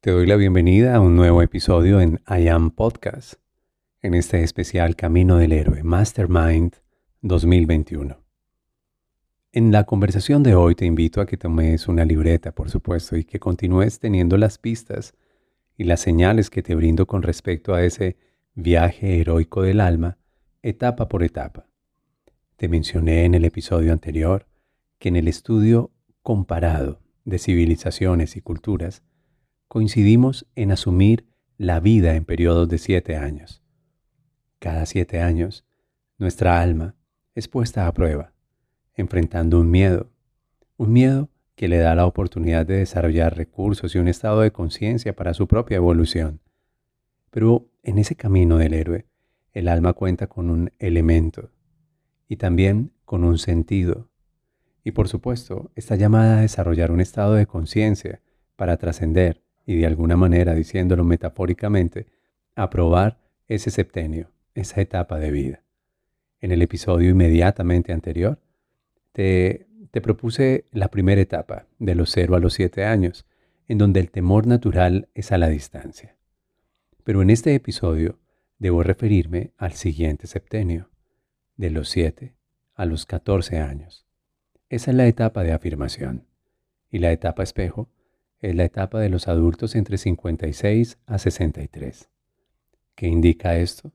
Te doy la bienvenida a un nuevo episodio en I Am Podcast, en este especial Camino del Héroe Mastermind 2021. En la conversación de hoy te invito a que tomes una libreta, por supuesto, y que continúes teniendo las pistas y las señales que te brindo con respecto a ese viaje heroico del alma, etapa por etapa. Te mencioné en el episodio anterior que en el estudio comparado de civilizaciones y culturas, coincidimos en asumir la vida en periodos de siete años. Cada siete años, nuestra alma es puesta a prueba, enfrentando un miedo, un miedo que le da la oportunidad de desarrollar recursos y un estado de conciencia para su propia evolución. Pero en ese camino del héroe, el alma cuenta con un elemento y también con un sentido. Y por supuesto, está llamada a desarrollar un estado de conciencia para trascender y de alguna manera, diciéndolo metafóricamente, aprobar ese septenio, esa etapa de vida. En el episodio inmediatamente anterior, te, te propuse la primera etapa, de los 0 a los 7 años, en donde el temor natural es a la distancia. Pero en este episodio debo referirme al siguiente septenio, de los 7 a los 14 años. Esa es la etapa de afirmación. Y la etapa espejo es la etapa de los adultos entre 56 a 63. ¿Qué indica esto?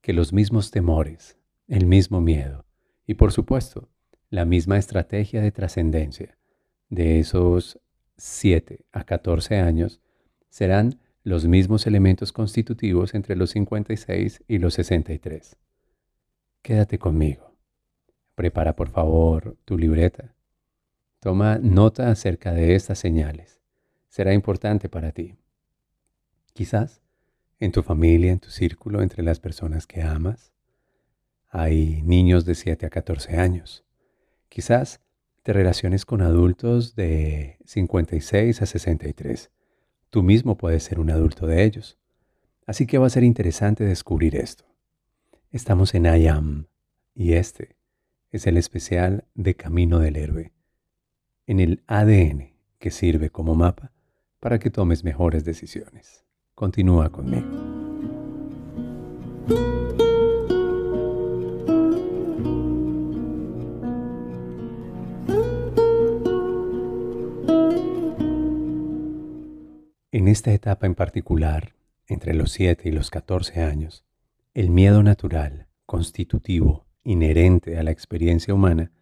Que los mismos temores, el mismo miedo y por supuesto la misma estrategia de trascendencia de esos 7 a 14 años serán los mismos elementos constitutivos entre los 56 y los 63. Quédate conmigo. Prepara por favor tu libreta. Toma nota acerca de estas señales será importante para ti. Quizás en tu familia, en tu círculo, entre las personas que amas, hay niños de 7 a 14 años. Quizás te relaciones con adultos de 56 a 63. Tú mismo puedes ser un adulto de ellos. Así que va a ser interesante descubrir esto. Estamos en I Am y este es el especial de Camino del Héroe. En el ADN que sirve como mapa para que tomes mejores decisiones. Continúa conmigo. En esta etapa en particular, entre los 7 y los 14 años, el miedo natural, constitutivo, inherente a la experiencia humana,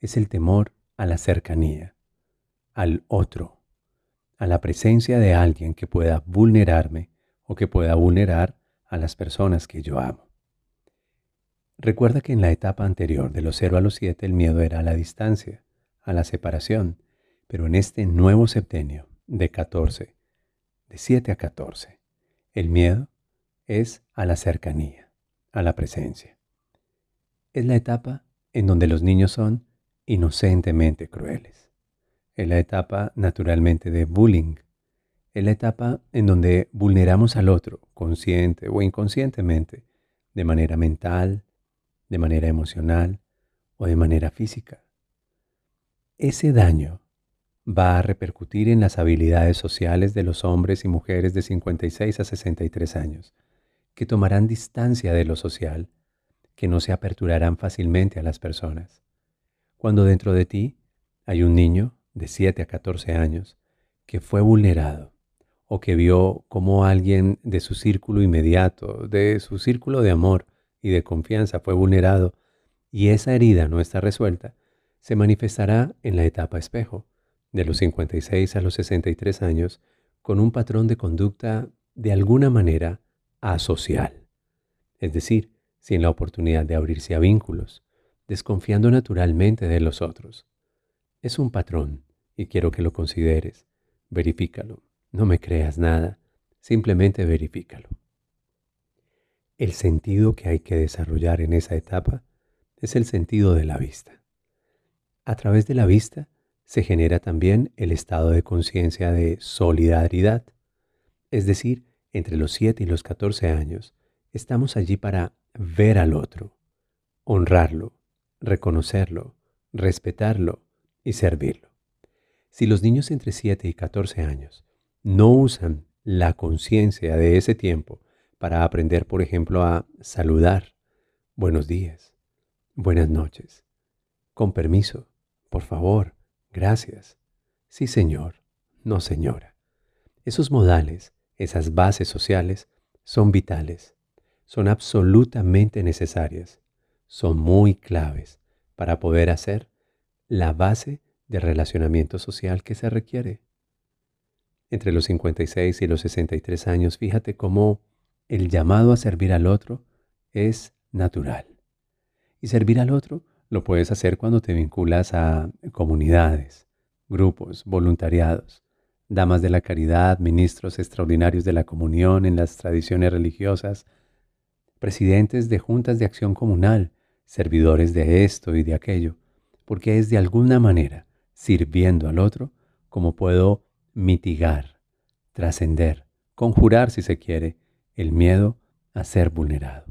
es el temor a la cercanía, al otro, a la presencia de alguien que pueda vulnerarme o que pueda vulnerar a las personas que yo amo. Recuerda que en la etapa anterior, de los 0 a los 7, el miedo era a la distancia, a la separación, pero en este nuevo septenio, de 14, de 7 a 14, el miedo es a la cercanía, a la presencia. Es la etapa en donde los niños son inocentemente crueles. Es la etapa naturalmente de bullying. Es la etapa en donde vulneramos al otro, consciente o inconscientemente, de manera mental, de manera emocional o de manera física. Ese daño va a repercutir en las habilidades sociales de los hombres y mujeres de 56 a 63 años, que tomarán distancia de lo social, que no se aperturarán fácilmente a las personas. Cuando dentro de ti hay un niño de 7 a 14 años que fue vulnerado o que vio cómo alguien de su círculo inmediato, de su círculo de amor y de confianza fue vulnerado y esa herida no está resuelta, se manifestará en la etapa espejo, de los 56 a los 63 años, con un patrón de conducta de alguna manera asocial, es decir, sin la oportunidad de abrirse a vínculos, desconfiando naturalmente de los otros. Es un patrón y quiero que lo consideres. Verifícalo. No me creas nada, simplemente verifícalo. El sentido que hay que desarrollar en esa etapa es el sentido de la vista. A través de la vista se genera también el estado de conciencia de solidaridad, es decir, entre los 7 y los 14 años, estamos allí para ver al otro, honrarlo, reconocerlo, respetarlo y servirlo. Si los niños entre 7 y 14 años no usan la conciencia de ese tiempo para aprender, por ejemplo, a saludar, buenos días, buenas noches, con permiso, por favor, gracias, sí señor, no señora. Esos modales, esas bases sociales, son vitales, son absolutamente necesarias son muy claves para poder hacer la base de relacionamiento social que se requiere. Entre los 56 y los 63 años, fíjate cómo el llamado a servir al otro es natural. Y servir al otro lo puedes hacer cuando te vinculas a comunidades, grupos, voluntariados, damas de la caridad, ministros extraordinarios de la comunión en las tradiciones religiosas, presidentes de juntas de acción comunal, servidores de esto y de aquello, porque es de alguna manera, sirviendo al otro, como puedo mitigar, trascender, conjurar si se quiere, el miedo a ser vulnerado.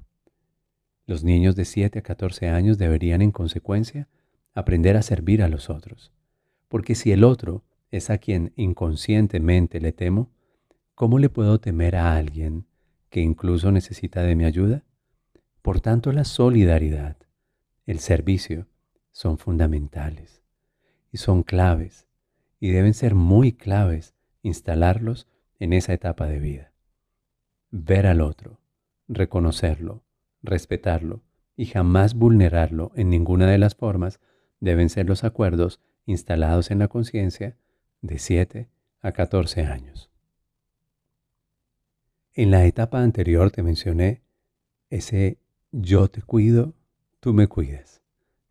Los niños de 7 a 14 años deberían en consecuencia aprender a servir a los otros, porque si el otro es a quien inconscientemente le temo, ¿cómo le puedo temer a alguien que incluso necesita de mi ayuda? Por tanto, la solidaridad, el servicio son fundamentales y son claves y deben ser muy claves instalarlos en esa etapa de vida. Ver al otro, reconocerlo, respetarlo y jamás vulnerarlo en ninguna de las formas deben ser los acuerdos instalados en la conciencia de 7 a 14 años. En la etapa anterior te mencioné ese yo te cuido, tú me cuidas.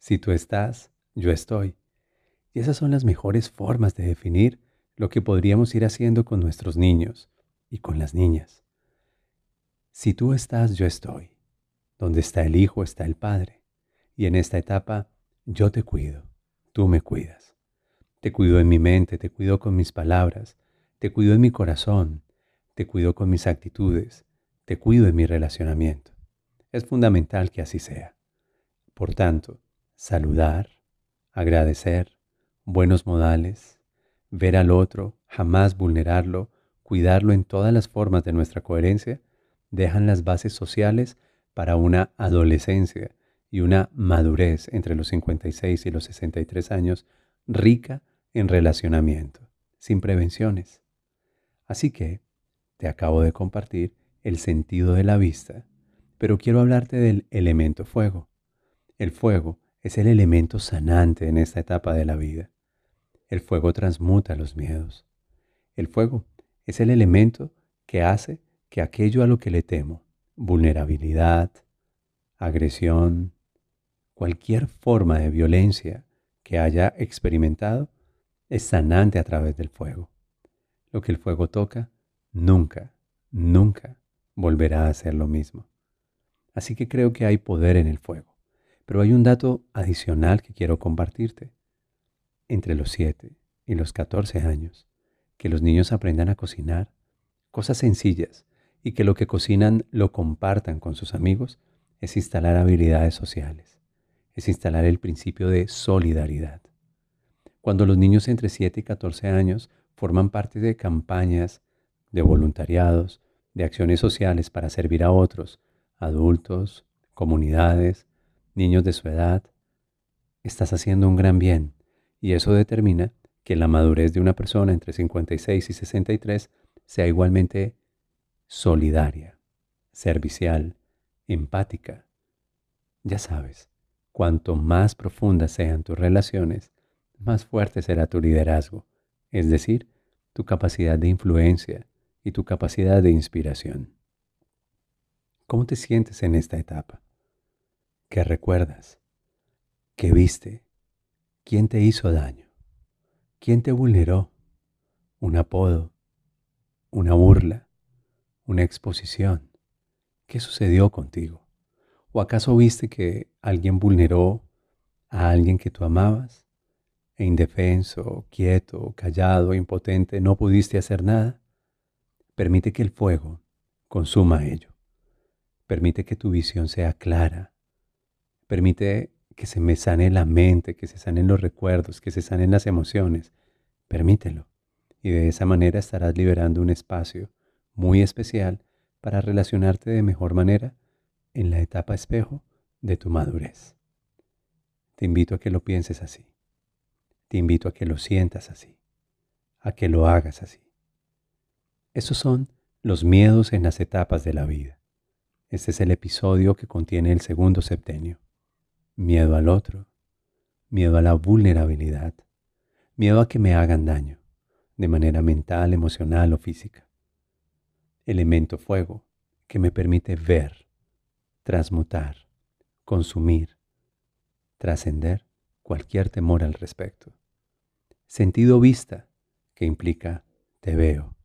Si tú estás, yo estoy. Y esas son las mejores formas de definir lo que podríamos ir haciendo con nuestros niños y con las niñas. Si tú estás, yo estoy. Donde está el Hijo está el Padre. Y en esta etapa yo te cuido, tú me cuidas. Te cuido en mi mente, te cuido con mis palabras, te cuido en mi corazón, te cuido con mis actitudes, te cuido en mi relacionamiento. Es fundamental que así sea. Por tanto, saludar, agradecer, buenos modales, ver al otro, jamás vulnerarlo, cuidarlo en todas las formas de nuestra coherencia, dejan las bases sociales para una adolescencia y una madurez entre los 56 y los 63 años rica en relacionamiento, sin prevenciones. Así que te acabo de compartir el sentido de la vista pero quiero hablarte del elemento fuego. El fuego es el elemento sanante en esta etapa de la vida. El fuego transmuta los miedos. El fuego es el elemento que hace que aquello a lo que le temo, vulnerabilidad, agresión, cualquier forma de violencia que haya experimentado, es sanante a través del fuego. Lo que el fuego toca, nunca, nunca volverá a ser lo mismo. Así que creo que hay poder en el fuego. Pero hay un dato adicional que quiero compartirte. Entre los 7 y los 14 años, que los niños aprendan a cocinar, cosas sencillas, y que lo que cocinan lo compartan con sus amigos, es instalar habilidades sociales, es instalar el principio de solidaridad. Cuando los niños entre 7 y 14 años forman parte de campañas, de voluntariados, de acciones sociales para servir a otros, adultos, comunidades, niños de su edad, estás haciendo un gran bien y eso determina que la madurez de una persona entre 56 y 63 sea igualmente solidaria, servicial, empática. Ya sabes, cuanto más profundas sean tus relaciones, más fuerte será tu liderazgo, es decir, tu capacidad de influencia y tu capacidad de inspiración. ¿Cómo te sientes en esta etapa? ¿Qué recuerdas? ¿Qué viste? ¿Quién te hizo daño? ¿Quién te vulneró? ¿Un apodo? ¿Una burla? ¿Una exposición? ¿Qué sucedió contigo? ¿O acaso viste que alguien vulneró a alguien que tú amabas? E indefenso, quieto, callado, impotente, no pudiste hacer nada? Permite que el fuego consuma ello. Permite que tu visión sea clara. Permite que se me sane la mente, que se sanen los recuerdos, que se sanen las emociones. Permítelo. Y de esa manera estarás liberando un espacio muy especial para relacionarte de mejor manera en la etapa espejo de tu madurez. Te invito a que lo pienses así. Te invito a que lo sientas así. A que lo hagas así. Esos son los miedos en las etapas de la vida. Este es el episodio que contiene el segundo septenio. Miedo al otro, miedo a la vulnerabilidad, miedo a que me hagan daño, de manera mental, emocional o física. Elemento fuego, que me permite ver, transmutar, consumir, trascender cualquier temor al respecto. Sentido vista, que implica te veo,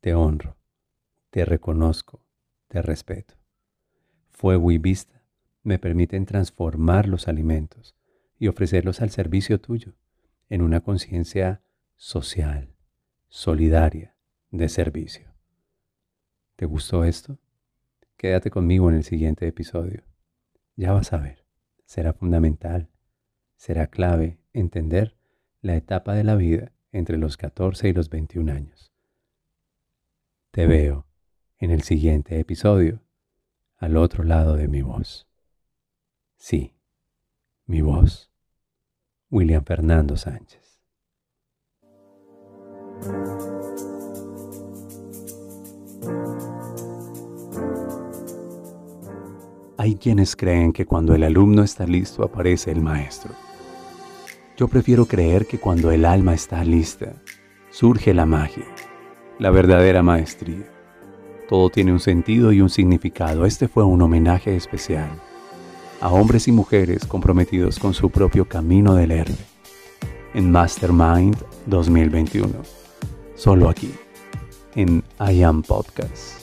te honro, te reconozco, te respeto. Fuego y vista me permiten transformar los alimentos y ofrecerlos al servicio tuyo en una conciencia social, solidaria, de servicio. ¿Te gustó esto? Quédate conmigo en el siguiente episodio. Ya vas a ver, será fundamental, será clave entender la etapa de la vida entre los 14 y los 21 años. Te veo en el siguiente episodio, al otro lado de mi voz. Sí, mi voz, William Fernando Sánchez. Hay quienes creen que cuando el alumno está listo aparece el maestro. Yo prefiero creer que cuando el alma está lista, surge la magia la verdadera maestría. Todo tiene un sentido y un significado. Este fue un homenaje especial a hombres y mujeres comprometidos con su propio camino del héroe en Mastermind 2021. Solo aquí, en I Am Podcast.